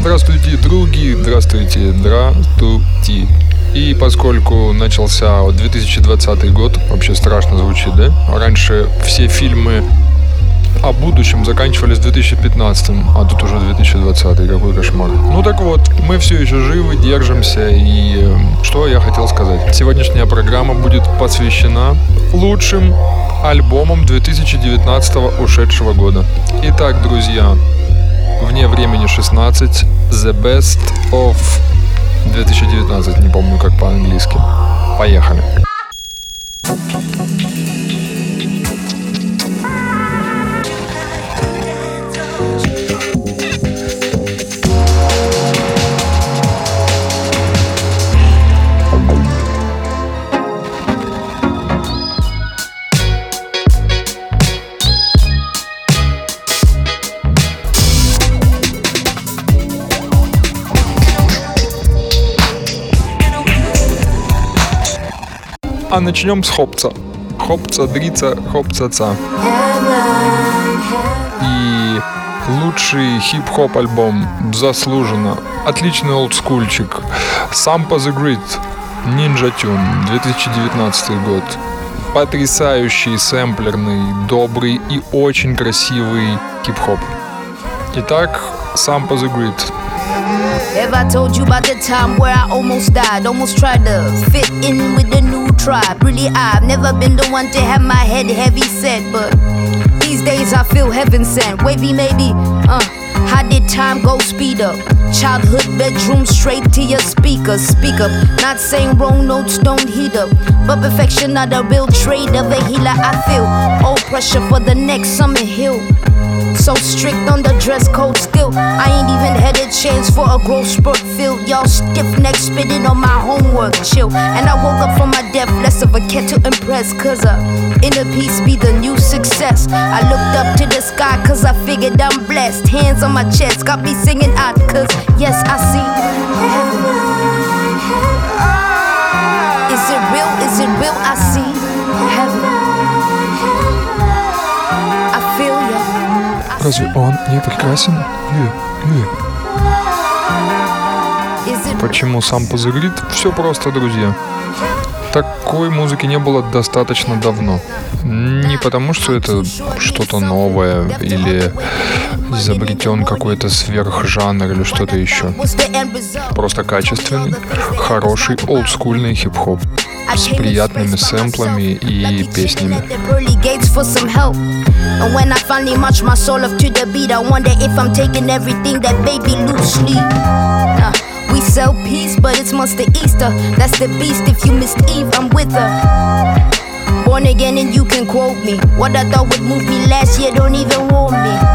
Здравствуйте, други, здравствуйте, здравствуйте. И поскольку начался 2020 год, вообще страшно звучит, да? Раньше все фильмы о будущем заканчивались в 2015, а тут уже 2020, какой кошмар. Ну так вот, мы все еще живы, держимся, и э, что я хотел сказать. Сегодняшняя программа будет посвящена лучшим альбомам 2019 ушедшего года. Итак, друзья, вне времени 16, The Best of 2019, не помню как по-английски. Поехали. А начнем с Хопца. Хопца, Дрица, Хопца-ца. И лучший хип-хоп альбом заслуженно. Отличный олдскульчик. Сампа the Grid. Ninja Tune. 2019 год. Потрясающий, сэмплерный, добрый и очень красивый хип-хоп. Итак, Сампа the Grid. Have I told you about the time where I almost died? Almost tried to fit in with the new Really, I've never been the one to have my head heavy set, but these days I feel heaven sent. Wavy, maybe, uh. How did time go speed up? Childhood bedroom straight to your speakers. Speak up, not saying wrong notes don't heat up. But perfection not a real trade of a healer. I feel all pressure for the next summer hill. So strict on the dress code still. I ain't even had a chance for a growth spurt filled. Y'all stiff neck spitting on my homework. Chill. And I woke up from my death, less of a cat to impress. Cause uh, inner peace be the new success. I looked up to the sky cause I figured I'm blessed. Hands on my chest, got me singing out cause yes, I see. Is it real? Is it real? I see Разве он не прекрасен? Почему сам позагрит? Все просто, друзья. Такой музыки не было достаточно давно. Не потому, что это что-то новое или изобретен какой-то сверхжанр или что-то еще. Просто качественный, хороший олдскульный хип-хоп с приятными сэмплами и песнями. And when I finally march my soul up to the beat, I wonder if I'm taking everything that baby loosely. Uh, we sell peace, but it's Monster Easter. That's the beast. If you missed Eve, I'm with her. Born again, and you can quote me. What I thought would move me last year don't even warm me.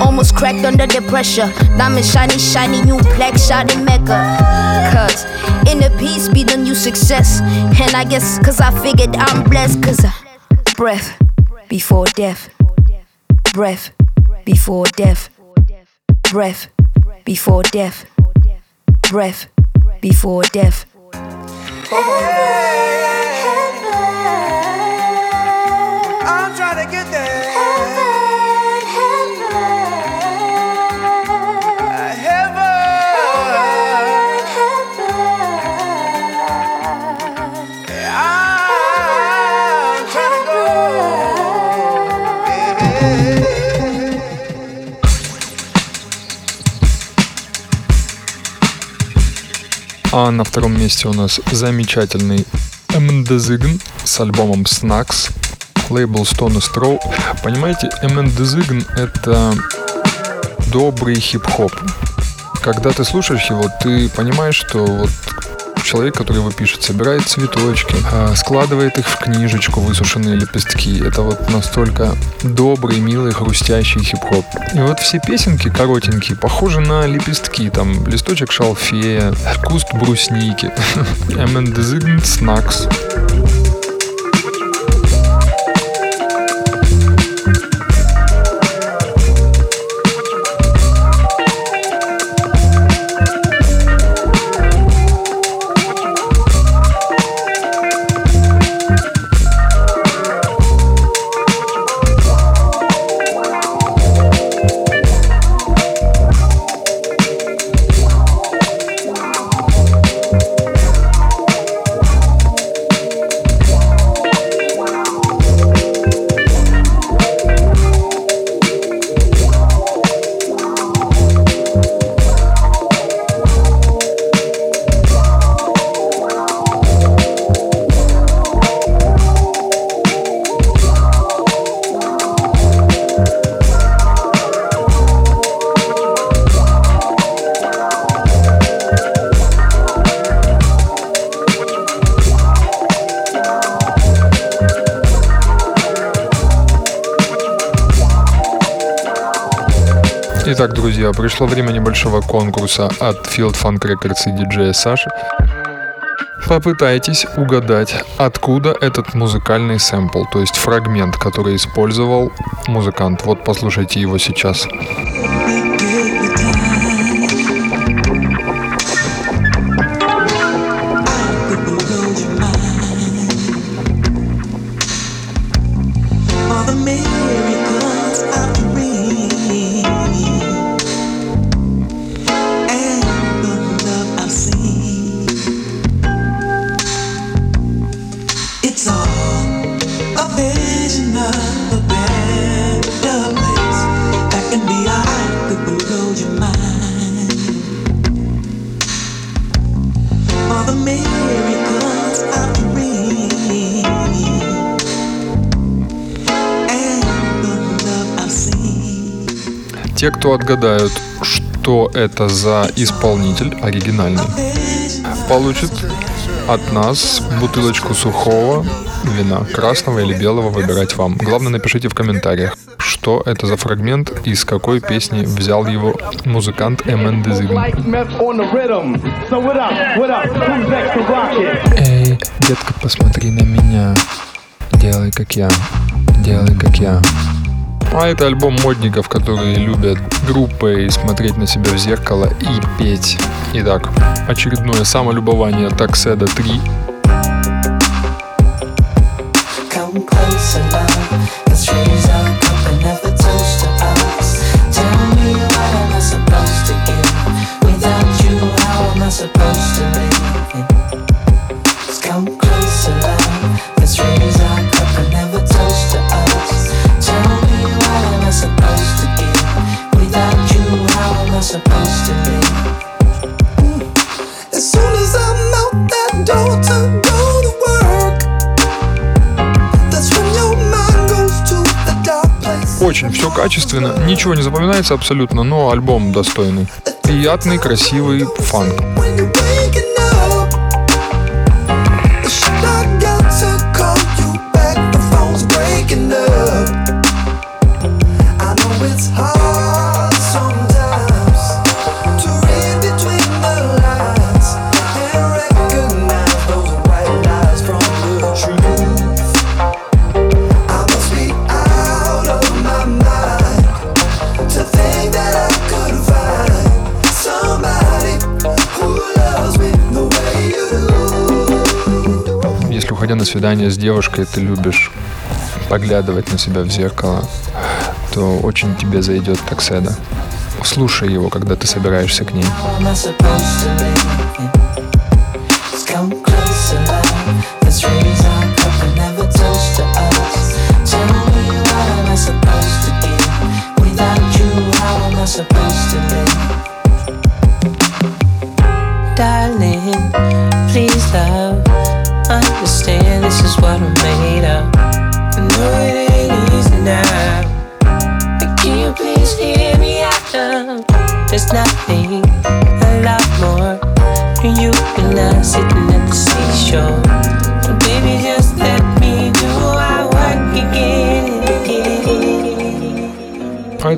Almost cracked under the pressure. Diamond shiny, shiny, new plaque shot in Mecca. Cause inner peace be the new success. And I guess cause I figured I'm blessed. Cause I breath before death. Breath before death. Breath before death. Breath before death. I'm На втором месте у нас замечательный MND с альбомом Snacks, лейбл Stone Straw. Понимаете, MND это добрый хип-хоп. Когда ты слушаешь его, ты понимаешь, что вот человек, который его пишет, собирает цветочки, а, складывает их в книжечку, высушенные лепестки. Это вот настолько добрый, милый, хрустящий хип-хоп. И вот все песенки коротенькие, похожи на лепестки. Там листочек шалфея, куст брусники. MND Snacks. Итак, пришло время небольшого конкурса от Field Funk Records и диджея Саши. Попытайтесь угадать, откуда этот музыкальный сэмпл, то есть фрагмент, который использовал музыкант. Вот послушайте его сейчас. Кто отгадают, что это за исполнитель оригинальный, получит от нас бутылочку сухого вина, красного или белого, выбирать вам. Главное, напишите в комментариях, что это за фрагмент и с какой песни взял его музыкант Эмен. Эй, детка, посмотри на меня. Делай как я. Делай как я. А это альбом модников, которые любят группой смотреть на себя в зеркало и петь. Итак, очередное самолюбование Такседа 3 качественно, ничего не запоминается абсолютно, но альбом достойный. Приятный, красивый фанк. На свидание с девушкой, ты любишь поглядывать на себя в зеркало, то очень тебе зайдет такседа. Слушай его, когда ты собираешься к ней.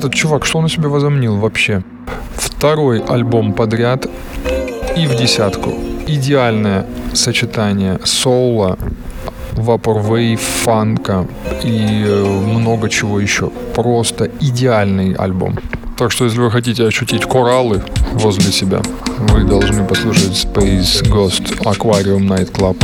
Этот чувак, что он у себя возомнил вообще? Второй альбом подряд и в десятку. Идеальное сочетание соула, вапорвей, фанка и э, много чего еще. Просто идеальный альбом. Так что, если вы хотите ощутить кораллы возле себя, вы должны послушать Space Ghost Aquarium Night Club.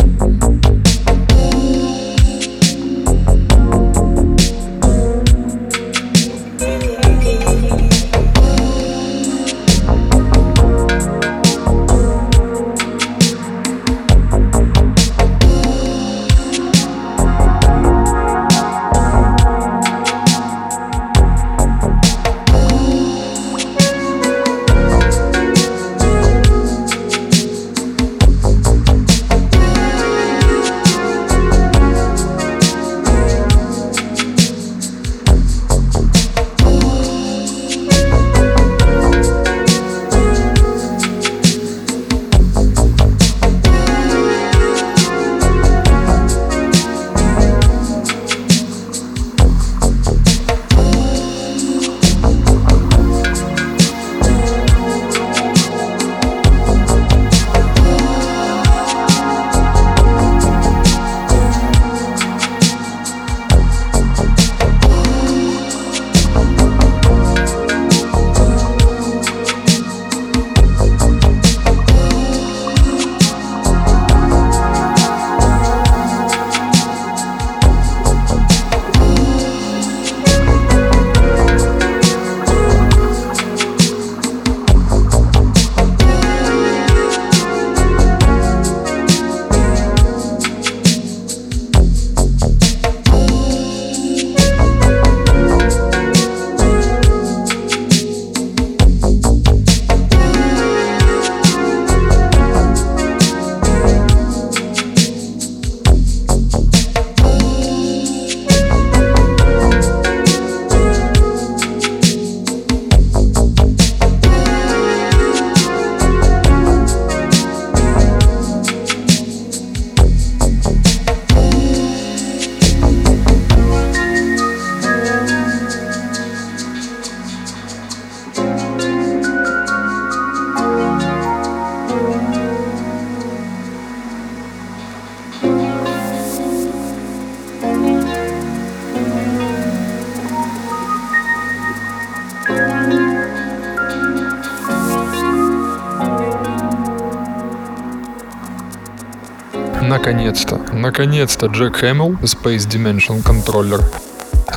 Наконец-то, наконец-то Джек Хэмилл, Space Dimension Controller,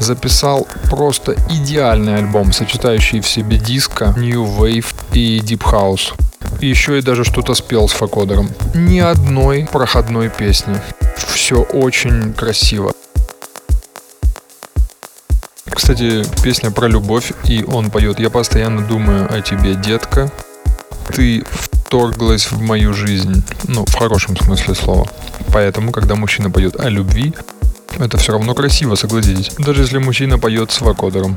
записал просто идеальный альбом, сочетающий в себе диско, New Wave и Deep House. Еще и даже что-то спел с факодером. Ни одной проходной песни. Все очень красиво. Кстати, песня про любовь, и он поет «Я постоянно думаю о тебе, детка, ты вторглась в мою жизнь». Ну, в хорошем смысле слова. Поэтому, когда мужчина поет о любви, это все равно красиво, согласитесь. Даже если мужчина поет с вокодером.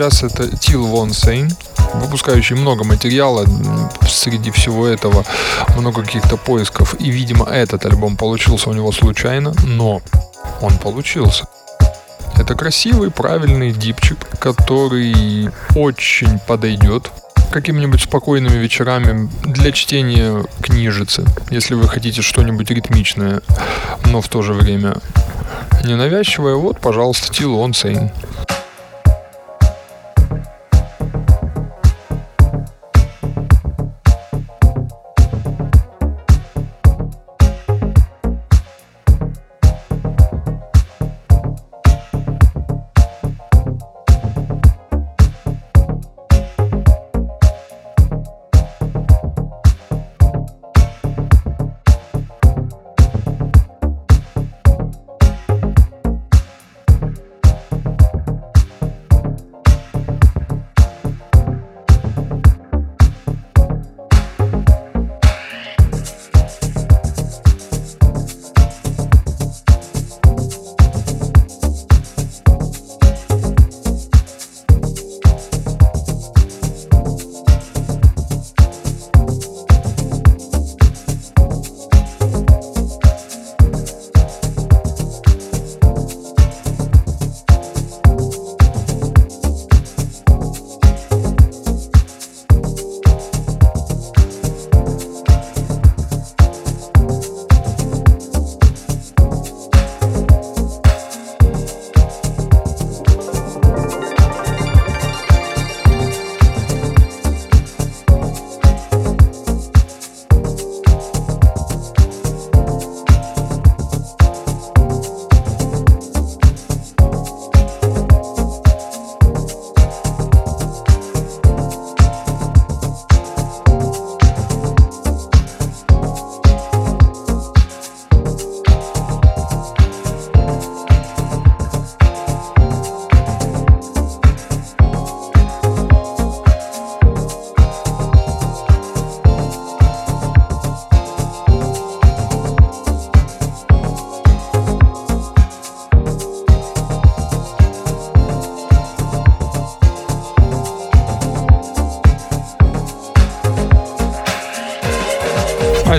Сейчас это Тил Вон Сейн, выпускающий много материала. Среди всего этого много каких-то поисков. И, видимо, этот альбом получился у него случайно, но он получился. Это красивый, правильный дипчик, который очень подойдет какими-нибудь спокойными вечерами для чтения книжицы, если вы хотите что-нибудь ритмичное, но в то же время ненавязчивое, вот, пожалуйста, Тил Он Сейн.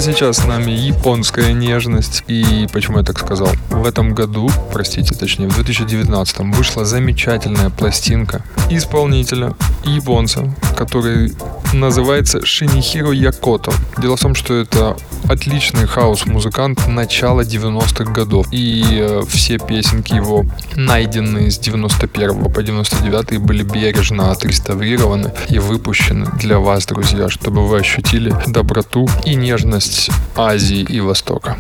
Сейчас с нами японская нежность. И почему я так сказал? В этом году, простите, точнее, в 2019 вышла замечательная пластинка исполнителя японца, который называется Шиничиро Йокота. Дело в том, что это отличный хаус-музыкант начала 90-х годов. И э, все песенки его, найденные с 91 по 99 были бережно отреставрированы и выпущены для вас, друзья, чтобы вы ощутили доброту и нежность Азии и Востока.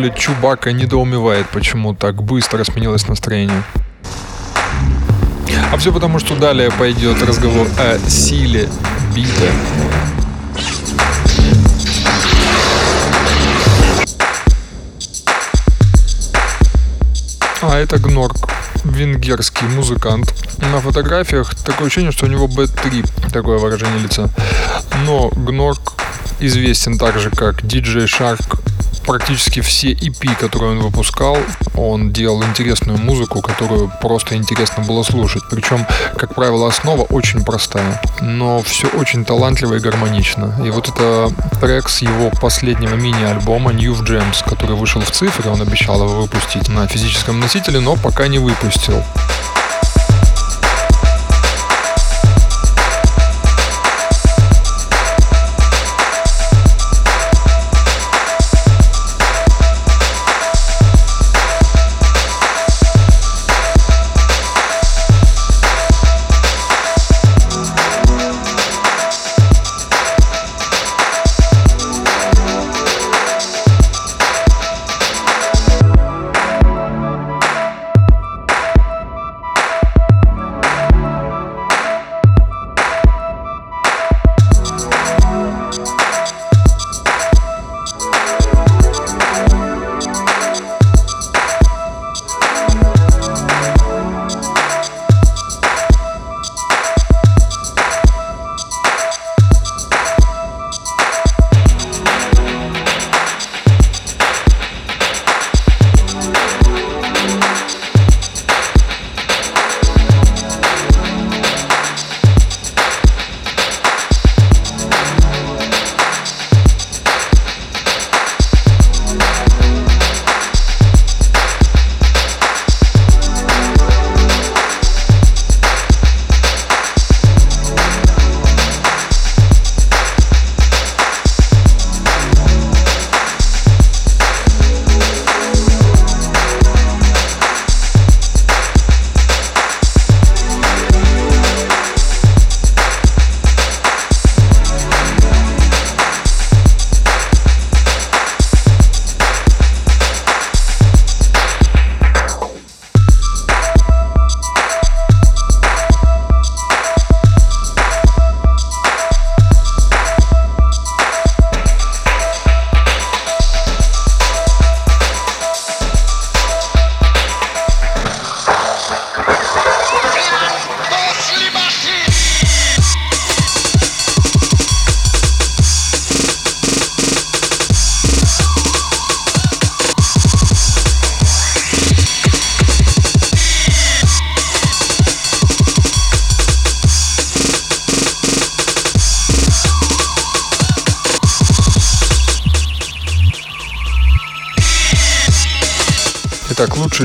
Слышали, Чубака недоумевает, почему так быстро сменилось настроение. А все потому, что далее пойдет разговор о силе бита. А это Гнорк, венгерский музыкант. На фотографиях такое ощущение, что у него B3, такое выражение лица. Но Гнорк известен также как DJ Shark практически все EP, которые он выпускал, он делал интересную музыку, которую просто интересно было слушать. Причем, как правило, основа очень простая, но все очень талантливо и гармонично. И вот это трек с его последнего мини-альбома New Gems, который вышел в цифре, он обещал его выпустить на физическом носителе, но пока не выпустил.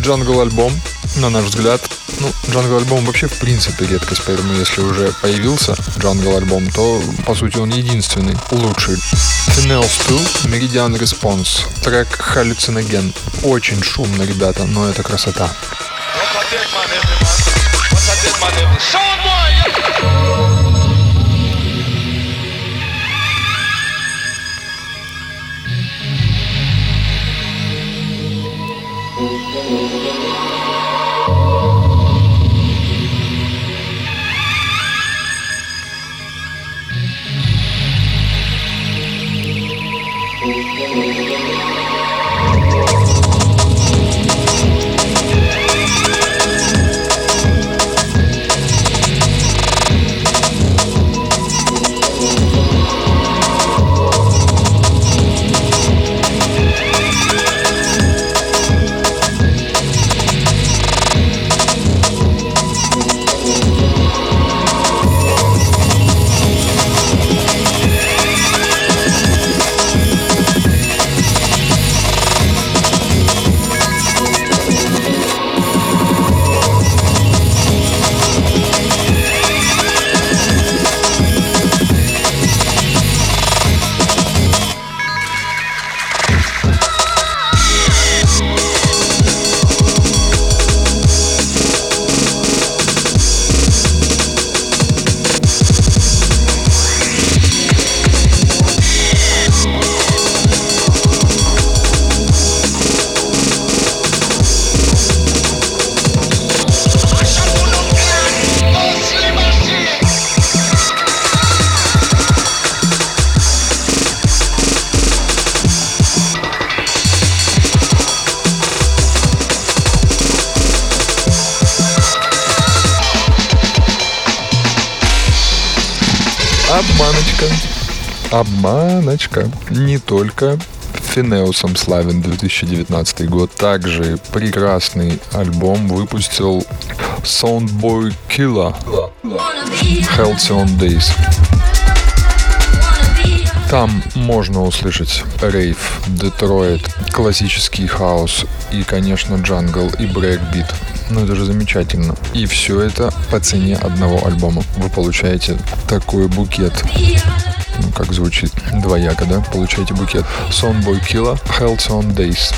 Джангл альбом, на наш взгляд. Ну, джангл альбом вообще в принципе редкость, поэтому если уже появился джангл альбом, то по сути он единственный лучший. Phineus II, Meridian Response, трек Hallucinogen. Очень шумно, ребята, но это красота. Обманочка. Только Phineus ом славен 2019 год. Также прекрасный альбом выпустил Soundbwoy Killah Halcyon Days. Там можно услышать рейв, Детройт, классический хаус и, конечно, джангл и брейкбит. Ну это же замечательно. И все это по цене одного альбома. Вы получаете такой букет. Как звучит двояко, да? Получаете букет. Sonboy Killer, Health on Days.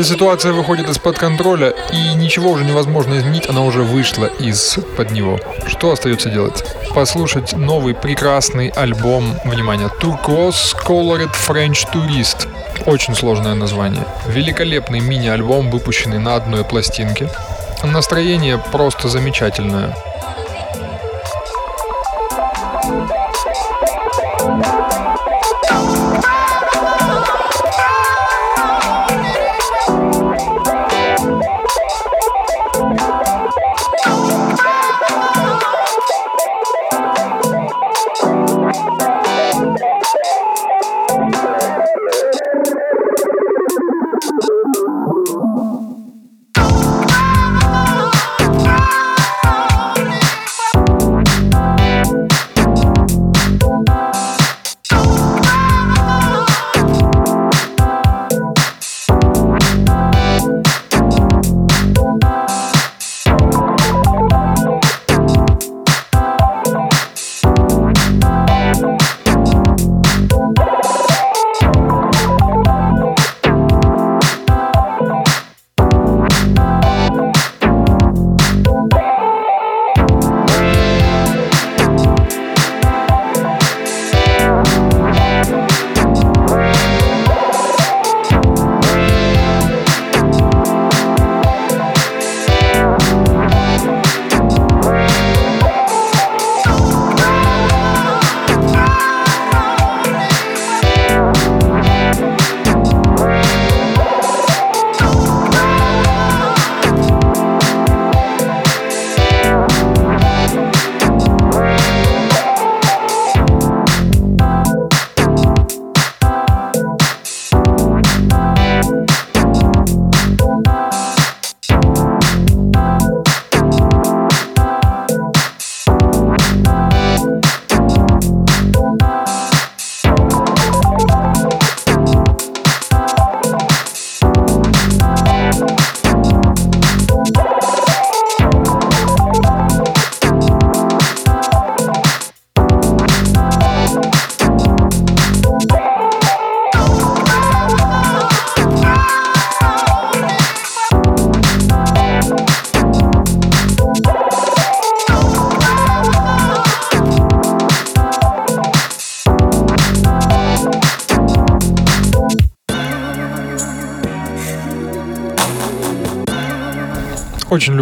Когда ситуация выходит из-под контроля и ничего уже невозможно изменить, она уже вышла из-под него. Что остается делать? Послушать новый прекрасный альбом, внимание, Turquoise Colored French Tourist. Очень сложное название. Великолепный мини-альбом, выпущенный на одной пластинке. Настроение просто замечательное.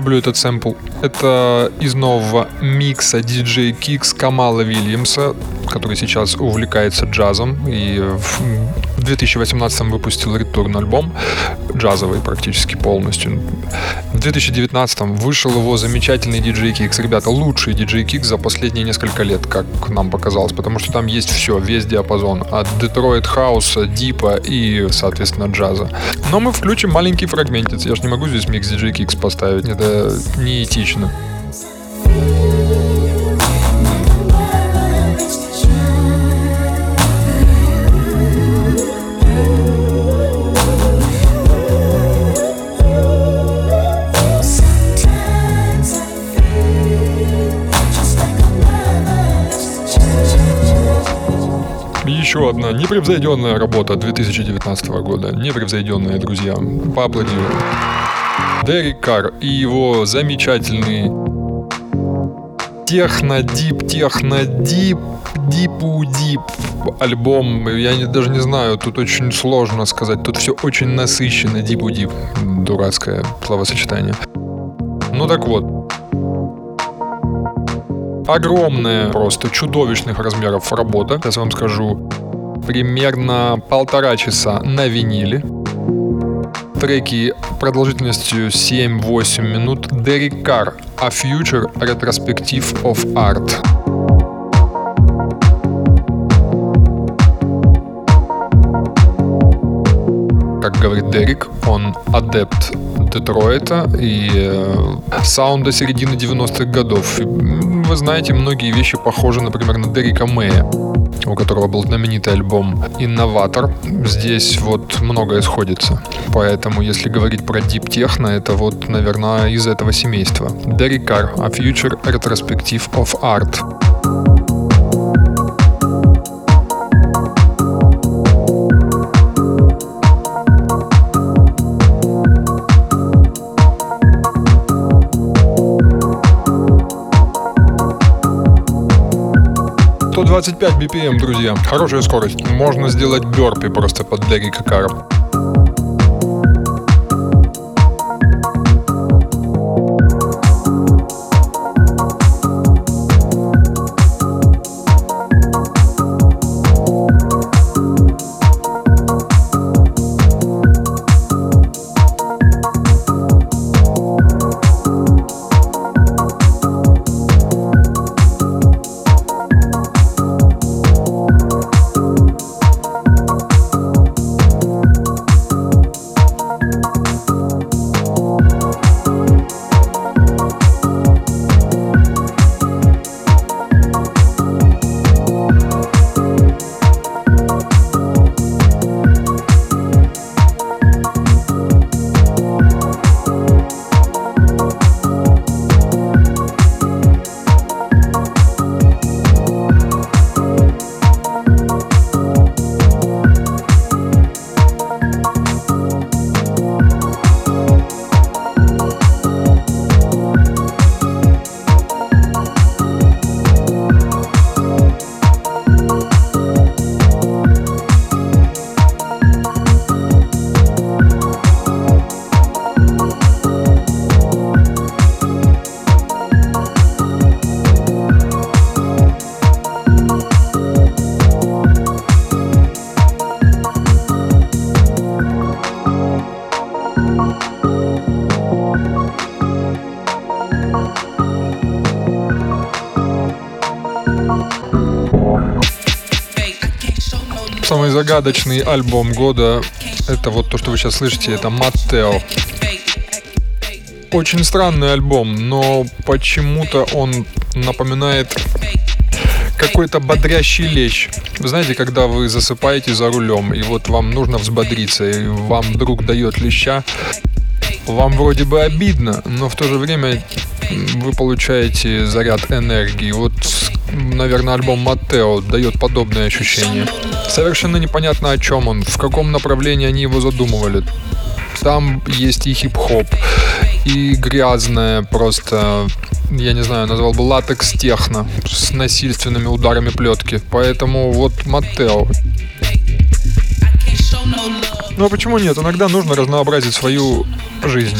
Люблю этот сэмпл. Это из нового микса DJ Kicks Камала Вильямса, который сейчас увлекается джазом и в 2018 выпустил ретурн альбом, джазовый практически полностью. В 2019 вышел его замечательный DJ Kicks. Ребята, лучший DJ Kicks за последние несколько лет, как нам показалось, потому что там есть все, весь диапазон. От Детройт Хауса, Дипа и, соответственно, джаза. Но мы включим маленький фрагментец. Я же не могу здесь микс DJ Kicks поставить, это неэтично. Непревзойденная работа 2019 года. Непревзойденная, друзья. Поаплодируем. Дерек Карр и его замечательный техно-дип, техно-дип, дипу-дип альбом. Я не, даже не знаю, тут очень сложно сказать. Тут все очень насыщенно. Дипу-дип. Дурацкое словосочетание. Ну так вот, огромная, просто чудовищных размеров работа. Сейчас вам скажу. Примерно полтора часа на виниле. Треки продолжительностью 7-8 минут. Derek Carr, A Future Retrospective of Art. Как говорит Дерек, он адепт Детройта и э, саунда середины 90-х годов. Вы знаете, многие вещи похожи, например, на Дерека Мэя у которого был знаменитый альбом «Инноватор». Здесь вот многое сходится. Поэтому, если говорить про Deep Techno, это вот, наверное, из этого семейства. Derek Carr, A Future Retrospective of Art. 125 BPM, друзья. Хорошая скорость. Можно сделать бёрпи просто под Дерри Какаром. Самый загадочный альбом года это вот то, что вы сейчас слышите, это Маттео. Очень странный альбом, но почему-то он напоминает какой-то бодрящий лещ. Вы знаете, когда вы засыпаете за рулем, и вот вам нужно взбодриться, и вам друг дает леща, вам вроде бы обидно, но в то же время вы получаете заряд энергии. Вот, наверное, альбом Маттео дает подобное ощущение. Совершенно непонятно о чем он, в каком направлении они его задумывали. Там есть и хип-хоп, и грязное просто, я не знаю, назвал бы латекс техно с насильственными ударами плетки. Поэтому вот Маттео. Ну а почему нет? Иногда нужно разнообразить свою жизнь.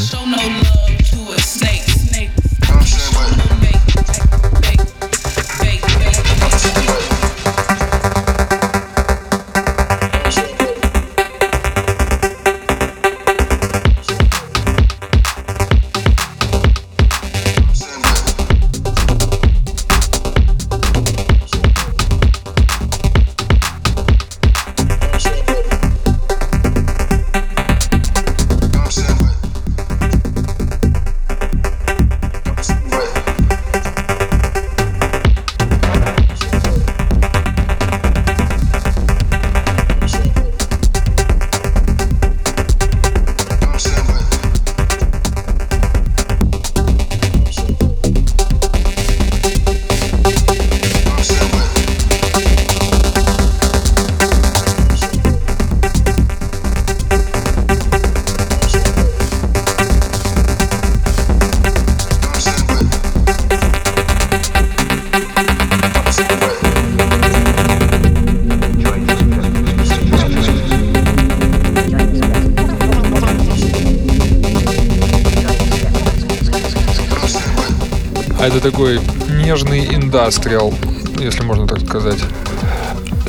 Индастриал, если можно так сказать.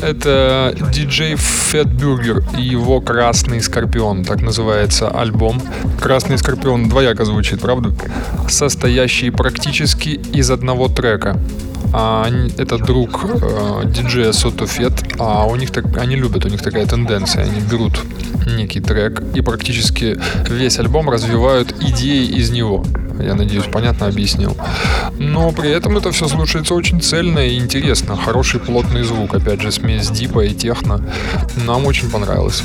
Это диджей Фетбюргер и его «Красный скорпион», так называется альбом. «Красный скорпион» двояко звучит, правда? Состоящий практически из одного трека. А это друг э, диджея Сотофет, а у них так, они любят, у них такая тенденция, они берут некий трек и практически весь альбом развивают идеи из него. Я надеюсь, понятно объяснил. Но при этом это все слушается очень цельно и интересно. Хороший плотный звук, опять же, смесь дипа и техно. Нам очень понравилось.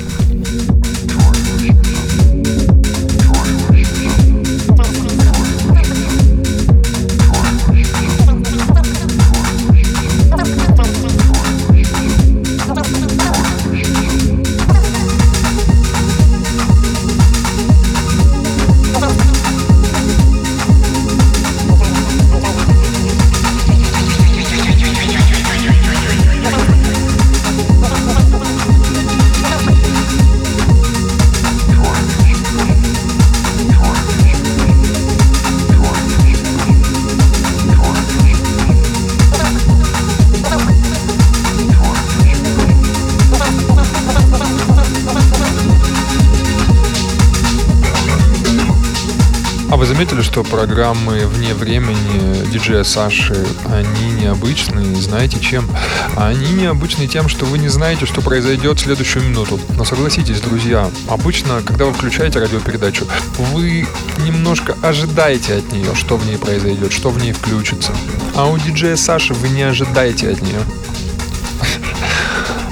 Заметили, что программы вне времени диджея Саши, они необычные, знаете чем? Они необычны тем, что вы не знаете, что произойдет в следующую минуту. Но согласитесь, друзья, обычно, когда вы включаете радиопередачу, вы немножко ожидаете от нее, что в ней произойдет, что в ней включится. А у диджея Саши вы не ожидаете от нее.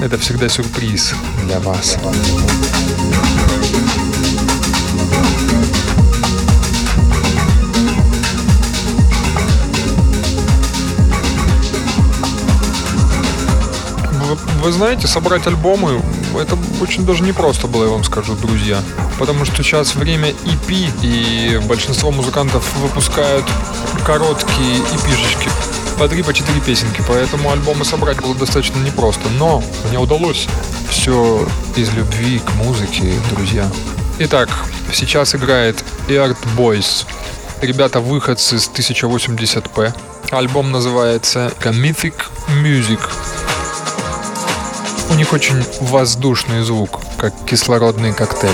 Это всегда сюрприз для вас. Вы знаете, собрать альбомы, это очень даже непросто было, я вам скажу, друзья. Потому что сейчас время EP, и большинство музыкантов выпускают короткие EP-шечки по три, по четыре песенки, поэтому альбомы собрать было достаточно непросто. Но мне удалось все из любви к музыке, друзья. Итак, сейчас играет Earth Boys. Ребята выходцы с 1080p. Альбом называется Mythic Music. У них очень воздушный звук, как кислородный коктейль.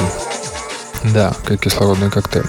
Да, как кислородный коктейль.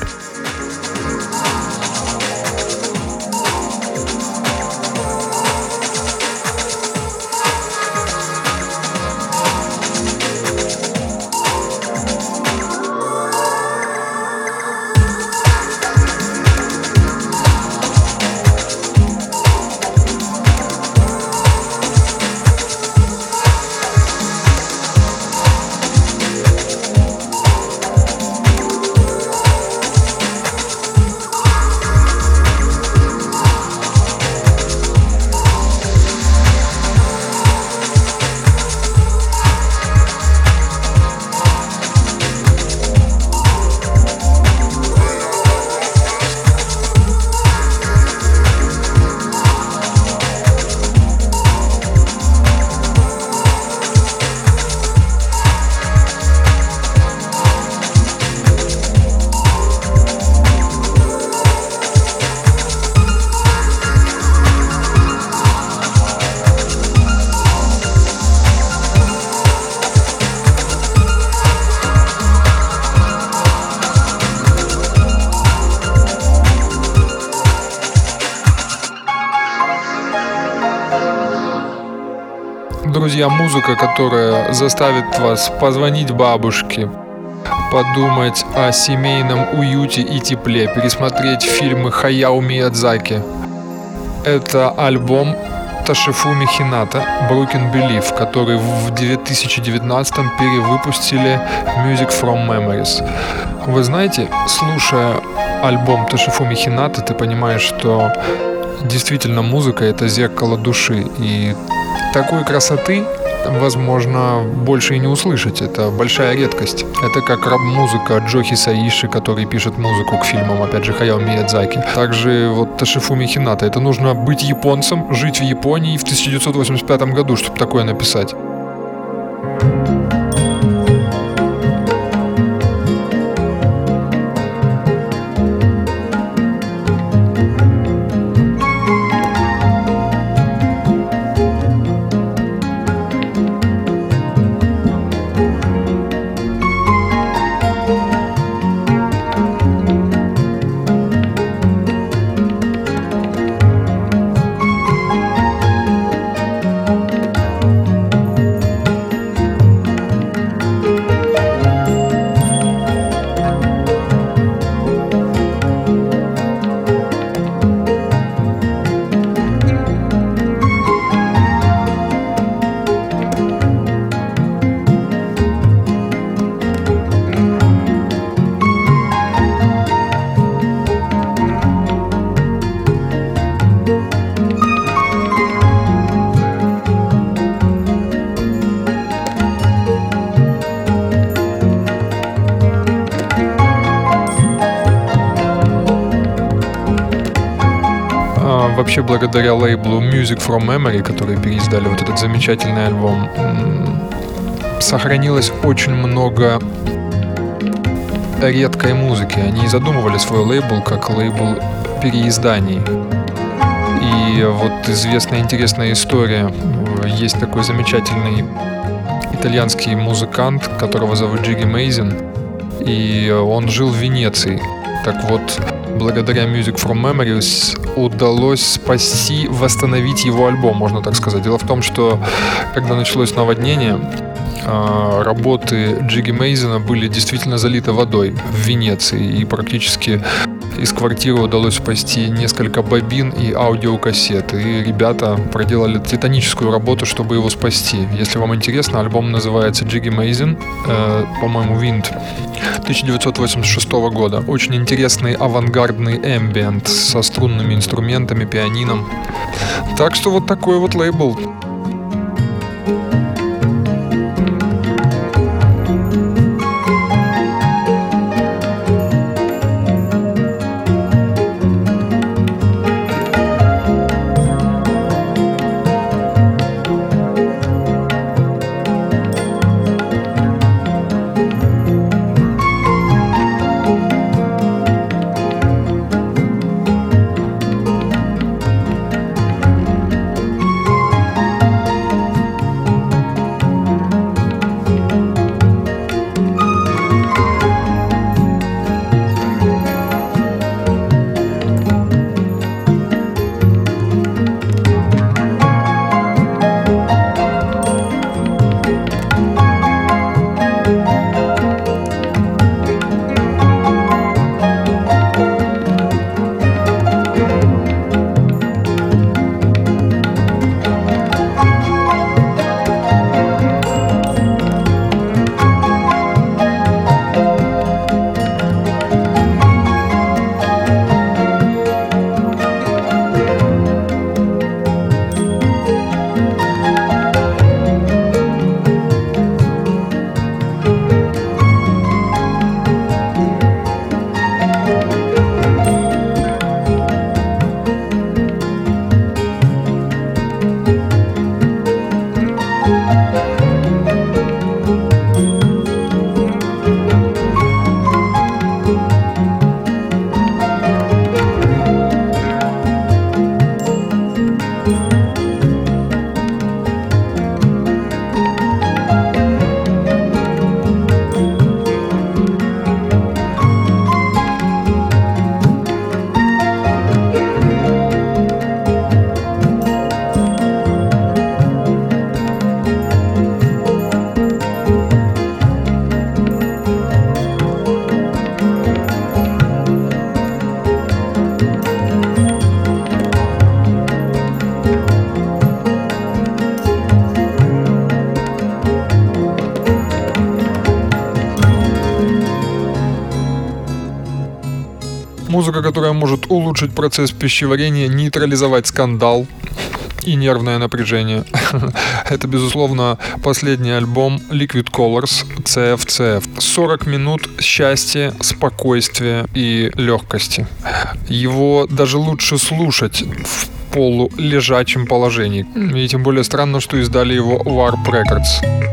Заставит вас позвонить бабушке, подумать о семейном уюте и тепле, пересмотреть фильмы Хаяо Миядзаки. Это альбом Ташифуми Хината Broken Belief, который в 2019 перевыпустили Music from Memories. Вы знаете, слушая альбом Ташифуми Хината, ты понимаешь, что действительно музыка — это зеркало души, и такой красоты возможно, больше и не услышать. Это большая редкость. Это как раб-музыка Джохи Саиши, который пишет музыку к фильмам, опять же, Хаяо Миядзаки. Также вот Ташифуми Хината. Это нужно быть японцем, жить в Японии в 1985 году, чтобы такое написать. Вообще благодаря лейблу Music from Memory, которые переиздали вот этот замечательный альбом, сохранилось очень много редкой музыки. Они задумывали свой лейбл как лейбл переизданий. И вот известная интересная история. Есть такой замечательный итальянский музыкант, которого зовут Джиги Мейзин, и он жил в Венеции. Так вот, благодаря Music from Memories удалось спасти, восстановить его альбом, можно так сказать. Дело в том, что когда началось наводнение, а, работы Джиги Мейзена были действительно залиты водой в Венеции, и практически из квартиры удалось спасти несколько бобин и аудиокассет. И ребята проделали титаническую работу, чтобы его спасти. Если вам интересно, альбом называется Джиги Мейзен, э, по-моему, Wind 1986 года. Очень интересный авангардный эмбиент со струнными инструментами, пианином. Так что вот такой вот лейбл. Музыка, которая может улучшить процесс пищеварения, нейтрализовать скандал, и нервное напряжение. Это, безусловно, последний альбом Liquid Colors CFCF. 40 минут счастья, спокойствия и легкости. Его даже лучше слушать в полулежачем положении. И тем более странно, что издали его Warp Records.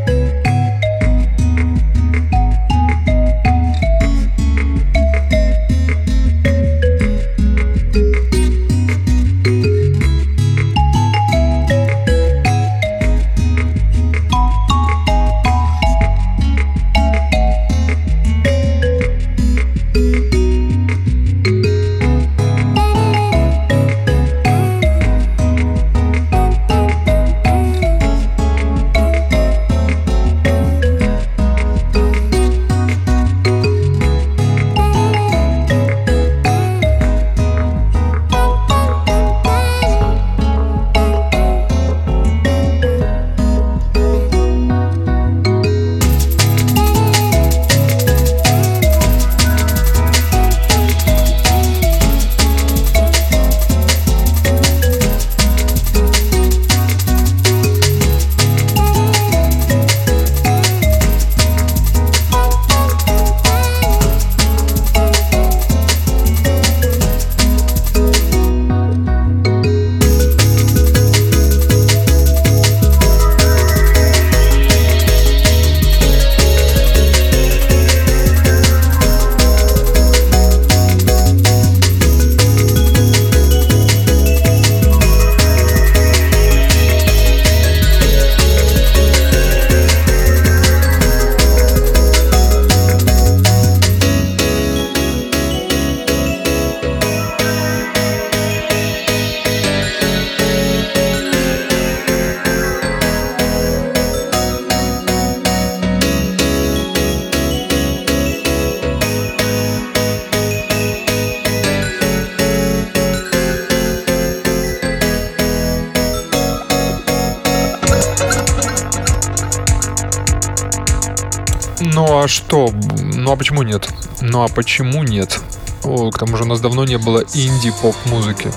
Почему нет? Ну а почему нет? О, к тому же у нас давно не было инди-поп-музыки.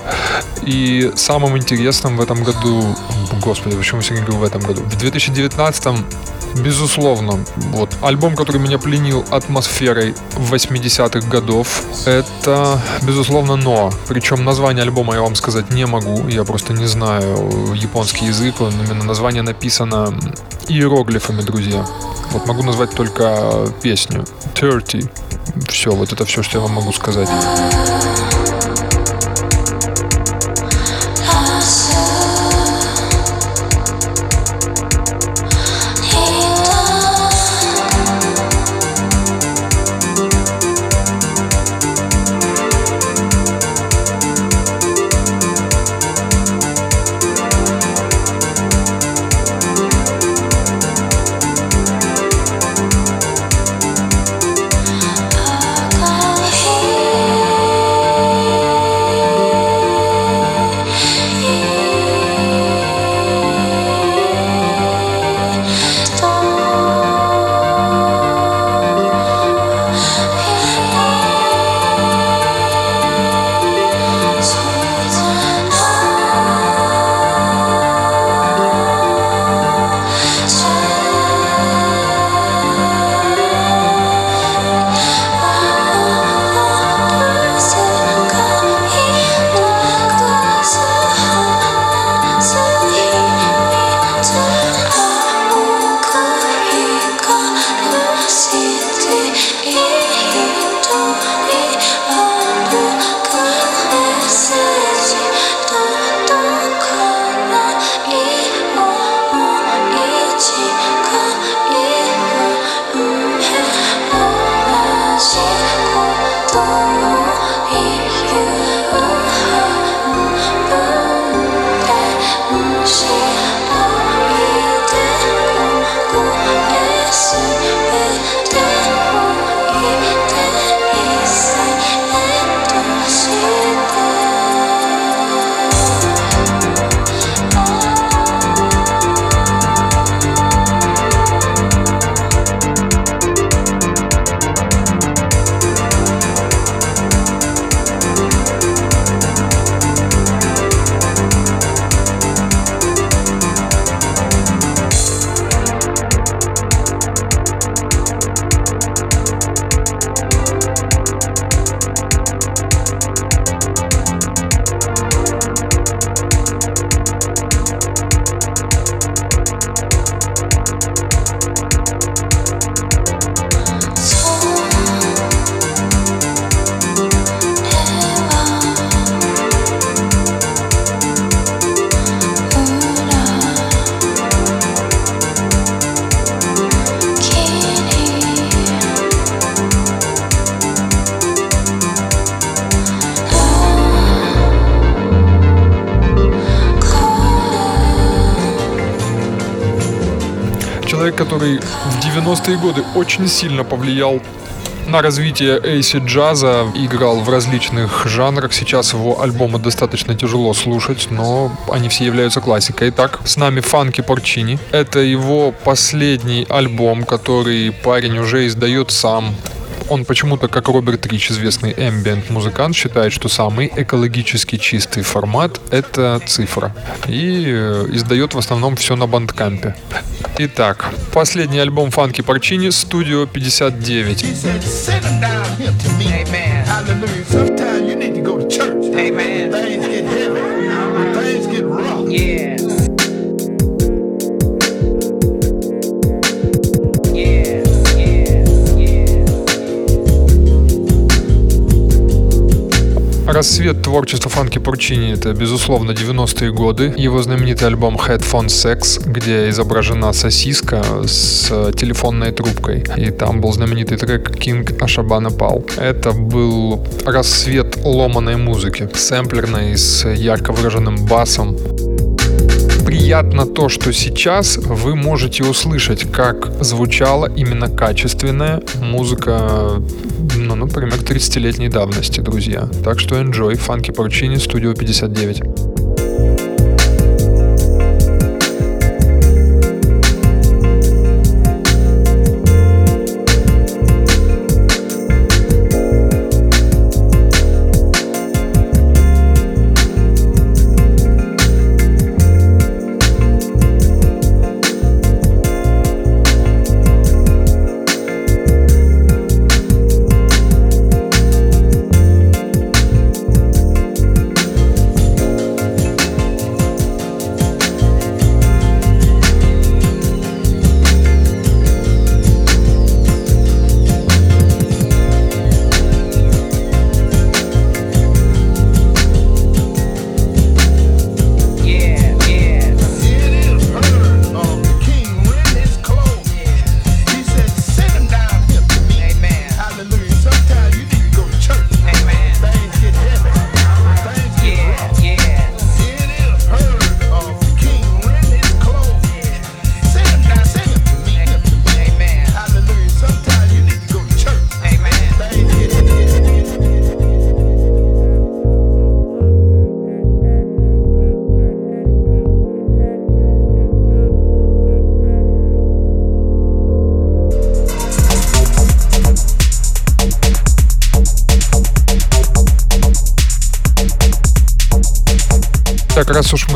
И самым интересным в этом году... Господи, почему я говорю в этом году? В 2019 Безусловно, вот альбом, который меня пленил атмосферой 80-х годов, это, безусловно, Но. Причем название альбома я вам сказать не могу, я просто не знаю японский язык, именно название написано иероглифами, друзья. Вот могу назвать только песню 30. Все, вот это все, что я вам могу сказать. Который в 90-е годы очень сильно повлиял на развитие эйси джаза, играл в различных жанрах. Сейчас его альбомы достаточно тяжело слушать, но они все являются классикой. Итак, с нами Фанки Порчини. Это его последний альбом, который парень уже издает сам он почему-то, как Роберт Рич, известный ambient музыкант, считает, что самый экологически чистый формат — это цифра. И э, издает в основном все на бандкампе. Итак, последний альбом Фанки Парчини «Студио 59». Yeah. Рассвет творчества Фанки Порчини — это, безусловно, 90-е годы. Его знаменитый альбом Headphone Sex, где изображена сосиска с телефонной трубкой. И там был знаменитый трек King Ашабана Пал. Это был рассвет ломаной музыки, сэмплерной с ярко выраженным басом, приятно то, что сейчас вы можете услышать, как звучала именно качественная музыка ну, например, 30-летней давности, друзья. Так что enjoy, Funky Porcini, Studio 59.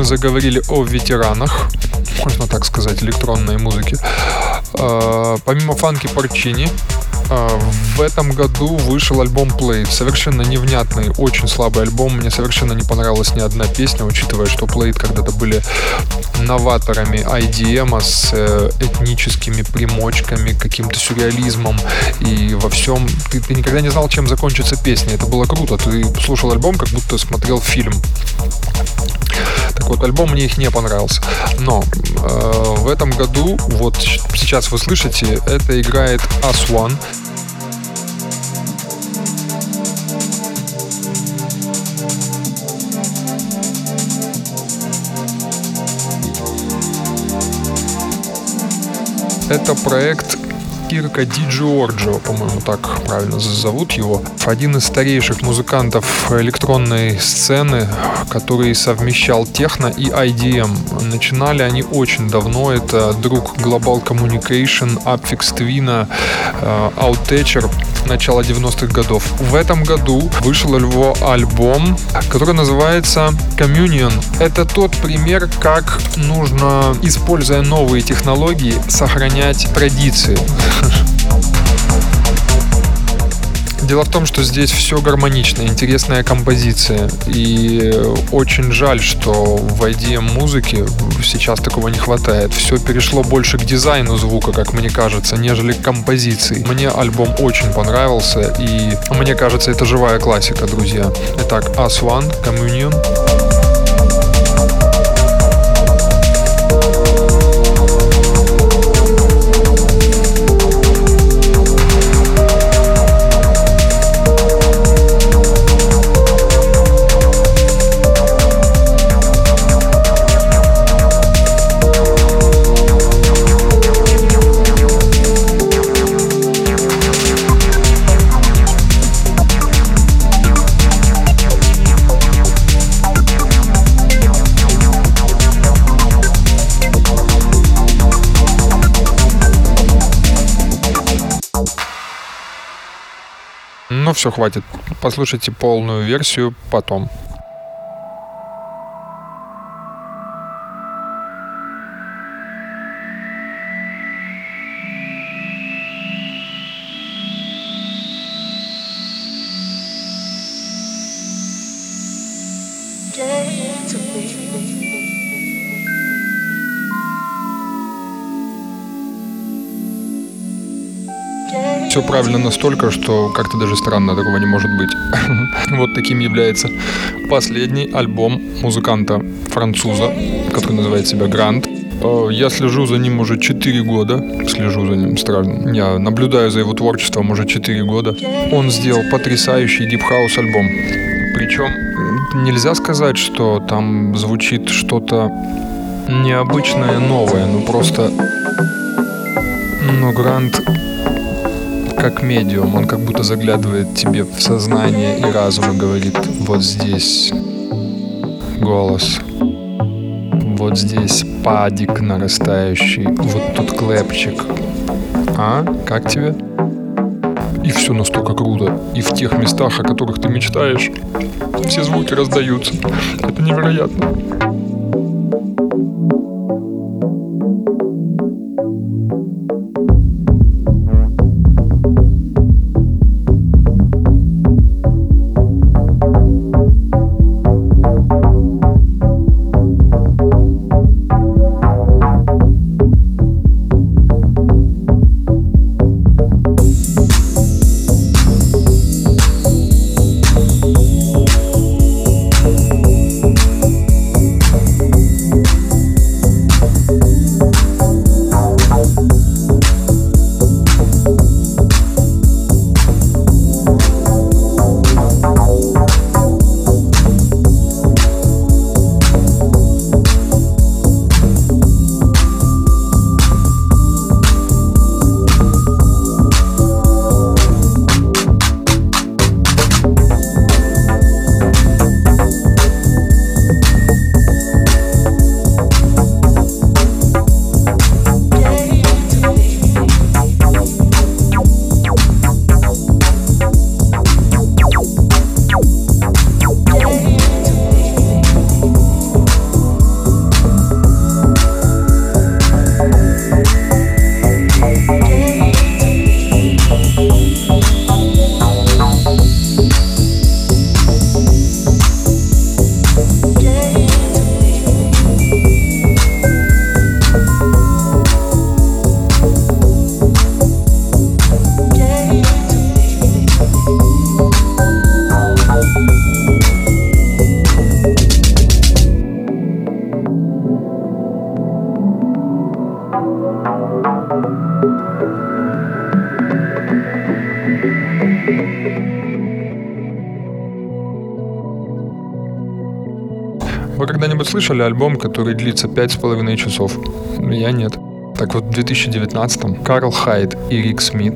Заговорили о ветеранах, можно так сказать, электронной музыки, э, помимо фанки Порчини, а, в этом году вышел альбом Play. Совершенно невнятный, очень слабый альбом. Мне совершенно не понравилась ни одна песня, учитывая, что Play когда-то были новаторами IDM с э, этническими примочками, каким-то сюрреализмом и во всем. Ты, ты никогда не знал, чем закончится песня. Это было круто. Ты слушал альбом, как будто смотрел фильм. Вот, альбом мне их не понравился. Но э, в этом году, вот сейчас вы слышите, это играет As One. Это проект Кирка Ди Джорджо, по-моему, так правильно зовут его. Один из старейших музыкантов электронной сцены, который совмещал техно и IDM. Начинали они очень давно. Это друг Global Communication, Upfix Twin, э, Outtoucher начала 90-х годов. В этом году вышел его альбом, который называется Communion. Это тот пример, как нужно, используя новые технологии, сохранять традиции. Дело в том, что здесь все гармонично, интересная композиция. И очень жаль, что в IDM музыке сейчас такого не хватает. Все перешло больше к дизайну звука, как мне кажется, нежели к композиции. Мне альбом очень понравился, и мне кажется, это живая классика, друзья. Итак, As One, Communion. Все, хватит. Послушайте полную версию потом. Все правильно настолько, что как-то даже странно, такого не может быть. вот таким является последний альбом музыканта француза, который называет себя Грант. Э, я слежу за ним уже 4 года. Слежу за ним, странно. Я наблюдаю за его творчеством уже 4 года. Он сделал потрясающий дипхаус альбом. Причем нельзя сказать, что там звучит что-то необычное, новое. Ну просто... Ну, Грант как медиум, он как будто заглядывает тебе в сознание и разум и говорит, вот здесь голос, вот здесь падик нарастающий, вот тут клепчик. А, как тебе? И все настолько круто. И в тех местах, о которых ты мечтаешь, все звуки раздаются. Это невероятно. Слышали альбом, который длится пять с половиной часов? Я нет. Так вот, в 2019-м Карл Хайд и Рик Смит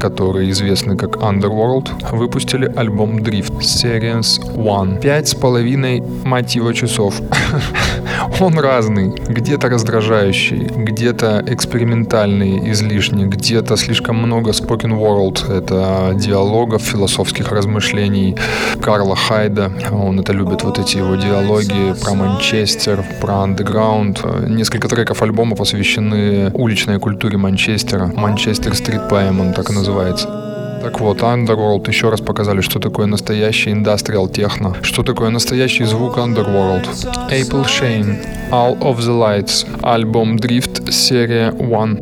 которые известны как Underworld, выпустили альбом Drift Series One. Пять с половиной, его, часов. Он разный. Где-то раздражающий, где-то экспериментальный излишне, где-то слишком много spoken world. Это диалогов, философских размышлений Карла Хайда. Он это любит, вот эти его диалоги про Манчестер, про андеграунд. Несколько треков альбома посвящены уличной культуре Манчестера. Манчестер Стрит Поэм он так и называется вот, Underworld. Еще раз показали, что такое настоящий индастриал техно, что такое настоящий звук Underworld. Apple Shane, All of the Lights, альбом Drift, серия One.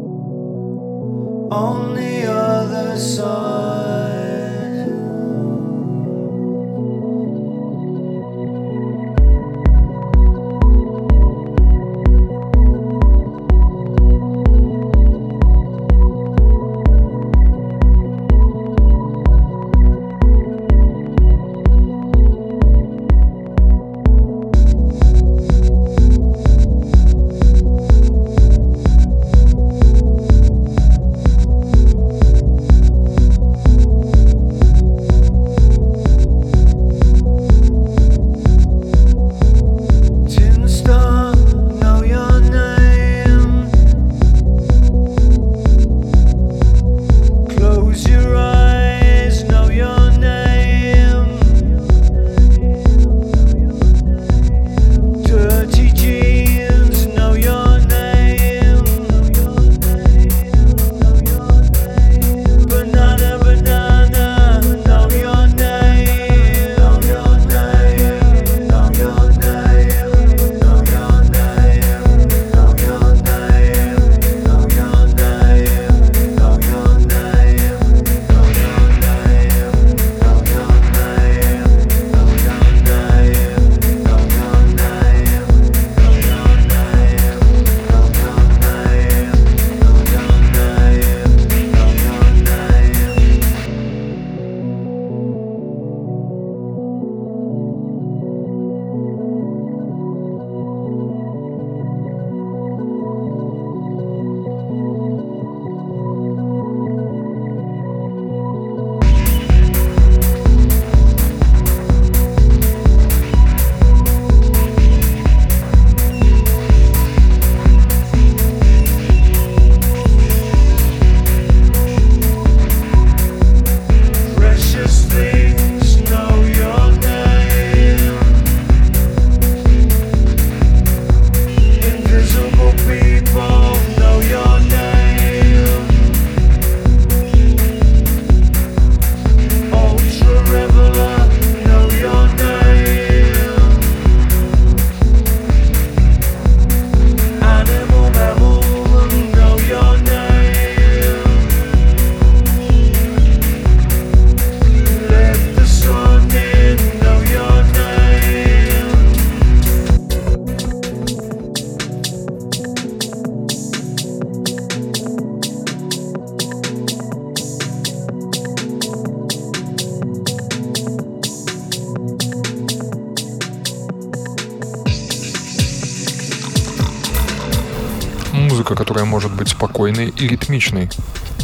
Спокойной и ритмичной,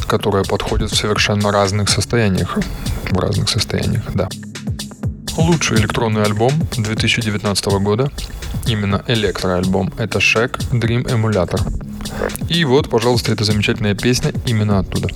которая подходит в совершенно разных состояниях. В разных состояниях, да. Лучший электронный альбом 2019 года, именно электроальбом, это Shack Dream Emulator. И вот, пожалуйста, эта замечательная песня именно оттуда.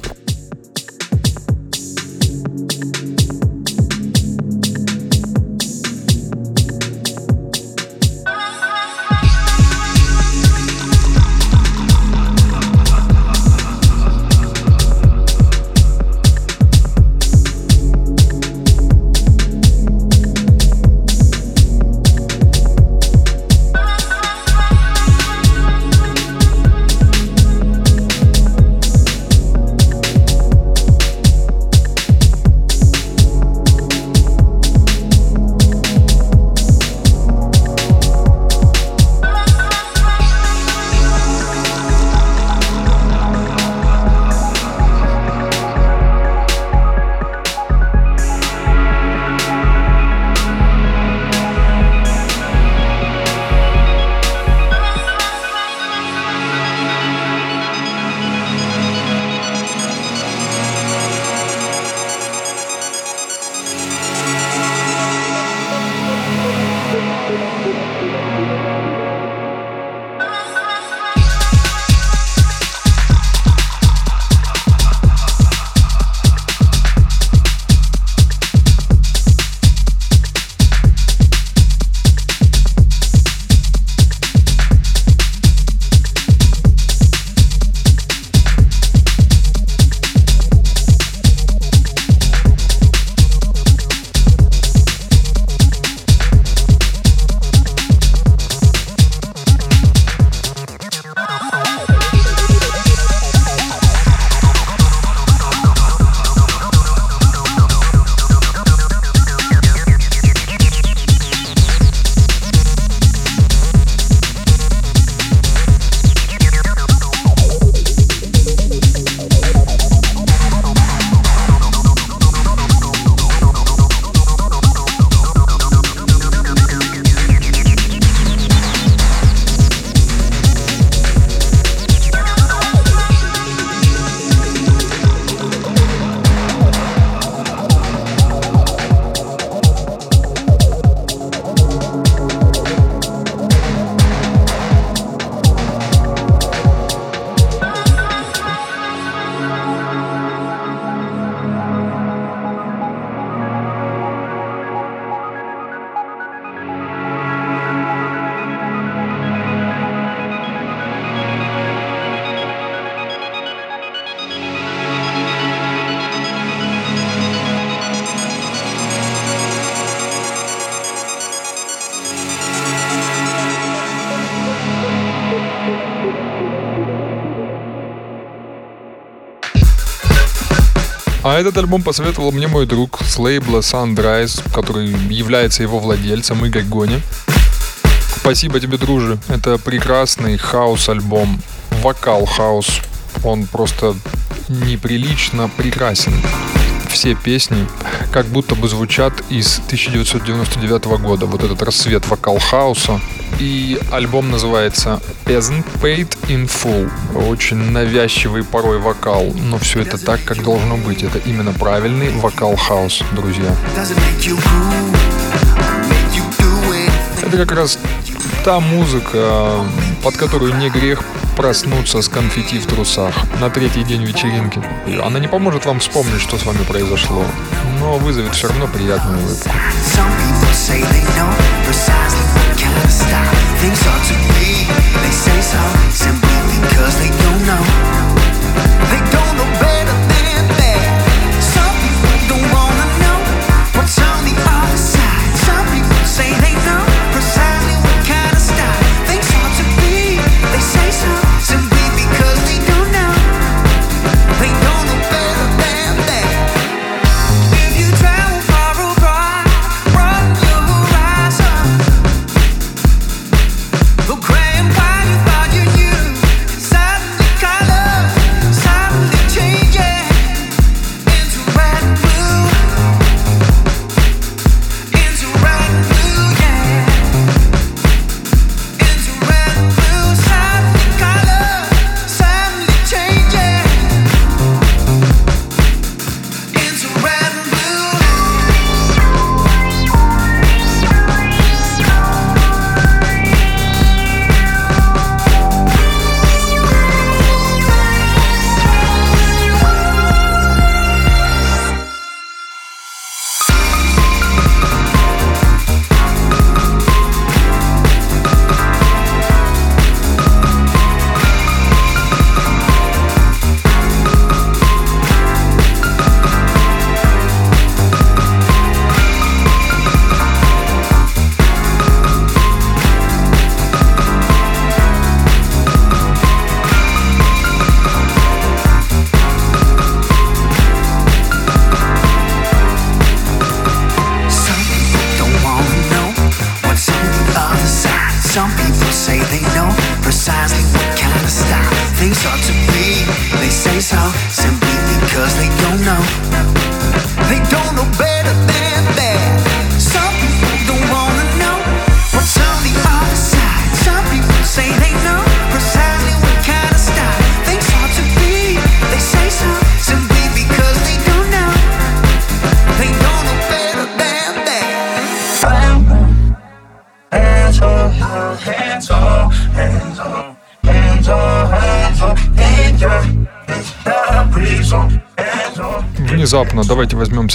Этот альбом посоветовал мне мой друг с лейбла Sunrise, который является его владельцем, Игорь Гони. Спасибо тебе, друже. Это прекрасный хаус-альбом. Вокал хаус. Он просто неприлично прекрасен все песни как будто бы звучат из 1999 года. Вот этот рассвет вокал хауса. И альбом называется Peasant Paid in Full. Очень навязчивый порой вокал, но все это так, как должно быть. Это именно правильный вокал хаус, друзья. Это как раз та музыка, под которую не грех проснуться с конфетти в трусах на третий день вечеринки. Она не поможет вам вспомнить, что с вами произошло, но вызовет все равно приятную улыбку. stop. Things are to be, they say so, simply because they don't know. They don't obey.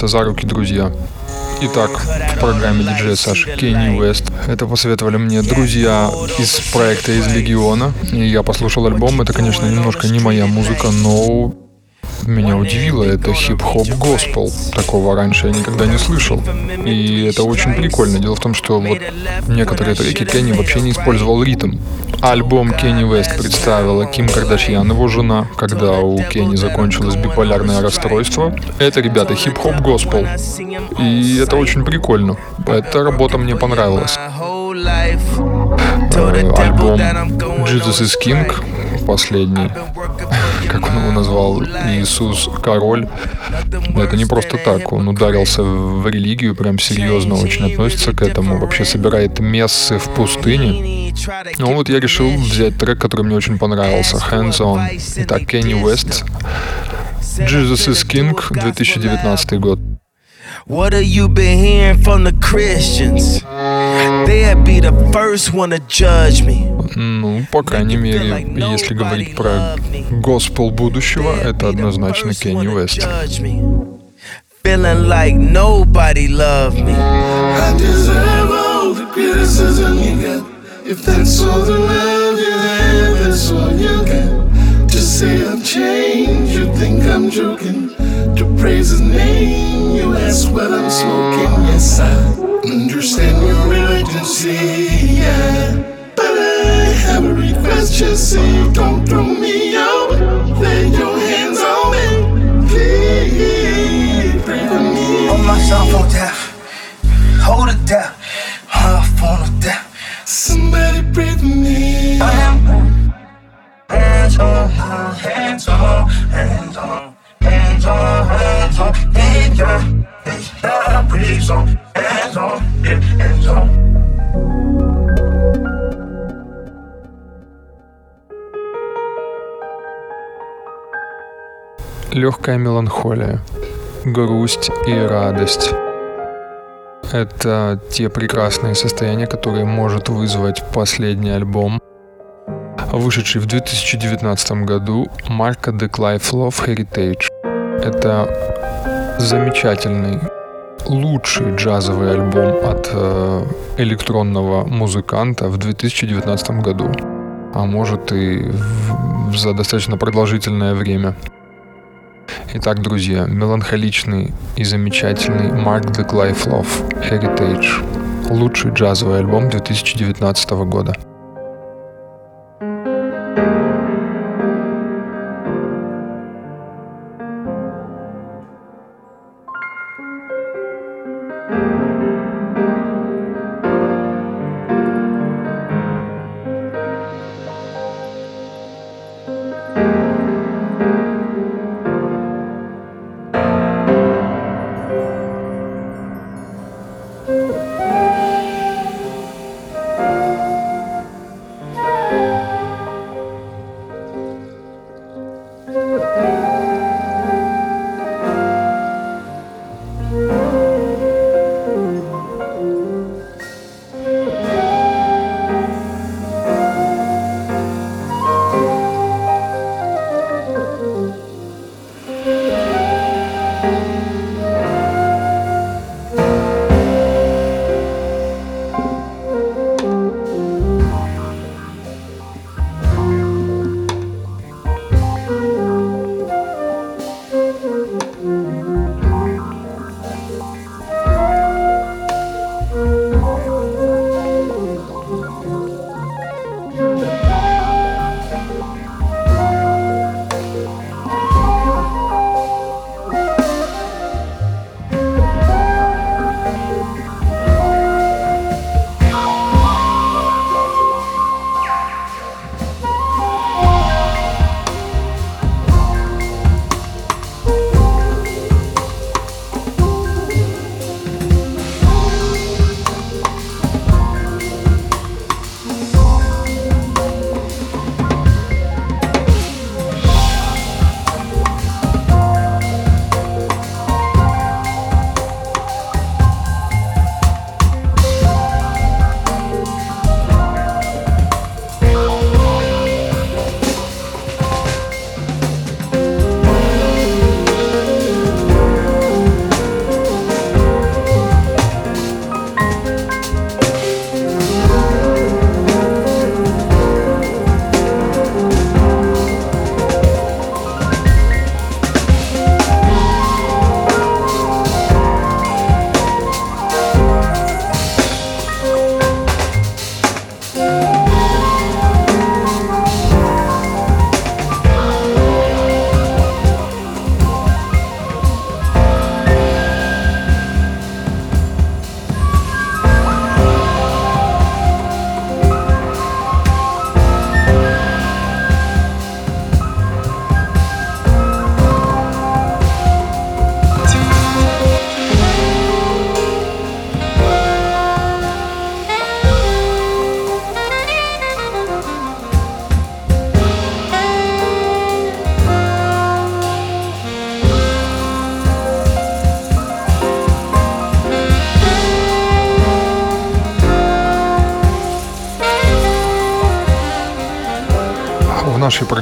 Возьмемся за руки, друзья. Итак, в программе диджея Саши Кенни Уэст. Это посоветовали мне друзья из проекта из Легиона. И я послушал альбом. Это, конечно, немножко не моя музыка, но меня удивило, это хип-хоп госпел. Такого раньше я никогда не слышал. И это очень прикольно. Дело в том, что вот некоторые треки Кенни вообще не использовал ритм. Альбом Кенни Вест представила Ким Кардашьян, его жена, когда у Кенни закончилось биполярное расстройство. Это, ребята, хип-хоп госпел. И это очень прикольно. Эта работа мне понравилась. Э, альбом Jesus is King последний, как он его назвал, Иисус Король. Это не просто так, он ударился в религию, прям серьезно очень относится к этому, вообще собирает мессы в пустыне. Ну вот я решил взять трек, который мне очень понравился, Hands On. Итак, Кенни Уэст, Jesus is King, 2019 год. What have you been hearing from the Christians? They'd be the first one to judge me. Ну, по крайней мере, если говорить про госпел будущего, это однозначно Кенни Уэст. Feeling like nobody loved me. I deserve all the criticism you get. If that's all the love you have, that's all you get. To say I've changed, you think I'm joking. to praise his name. You ask what I'm smoking, yes, I understand your see yeah. But I have a request, you see. don't throw me out. Lay your hands on me, please. Pray for me. Hold my cell phone down, hold it down, my phone down. Somebody pray for me. I am hands on, hands on, hands on. hands Легкая меланхолия, грусть и радость. Это те прекрасные состояния, которые может вызвать последний альбом вышедший в 2019 году Марка The Clive Love Heritage. Это замечательный, лучший джазовый альбом от э, электронного музыканта в 2019 году, а может и в, за достаточно продолжительное время. Итак, друзья, меланхоличный и замечательный Mark the Clive Love Heritage. Лучший джазовый альбом 2019 года.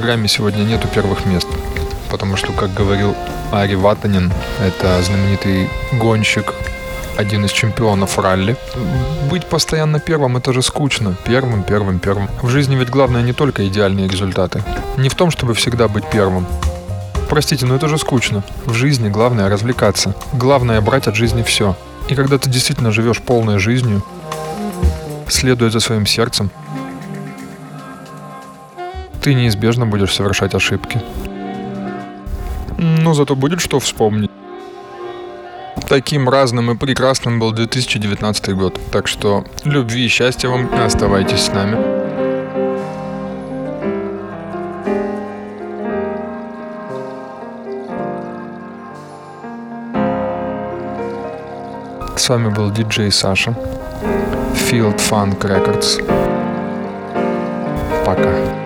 Программе сегодня нету первых мест, потому что, как говорил Ари Ватанин, это знаменитый гонщик, один из чемпионов ралли. Быть постоянно первым – это же скучно. Первым, первым, первым. В жизни ведь главное не только идеальные результаты. Не в том, чтобы всегда быть первым. Простите, но это же скучно. В жизни главное развлекаться. Главное брать от жизни все. И когда ты действительно живешь полной жизнью, следуя за своим сердцем, ты неизбежно будешь совершать ошибки. Но зато будет что вспомнить. Таким разным и прекрасным был 2019 год. Так что любви и счастья вам и оставайтесь с нами. С вами был диджей Саша. Field Funk Records. Пока.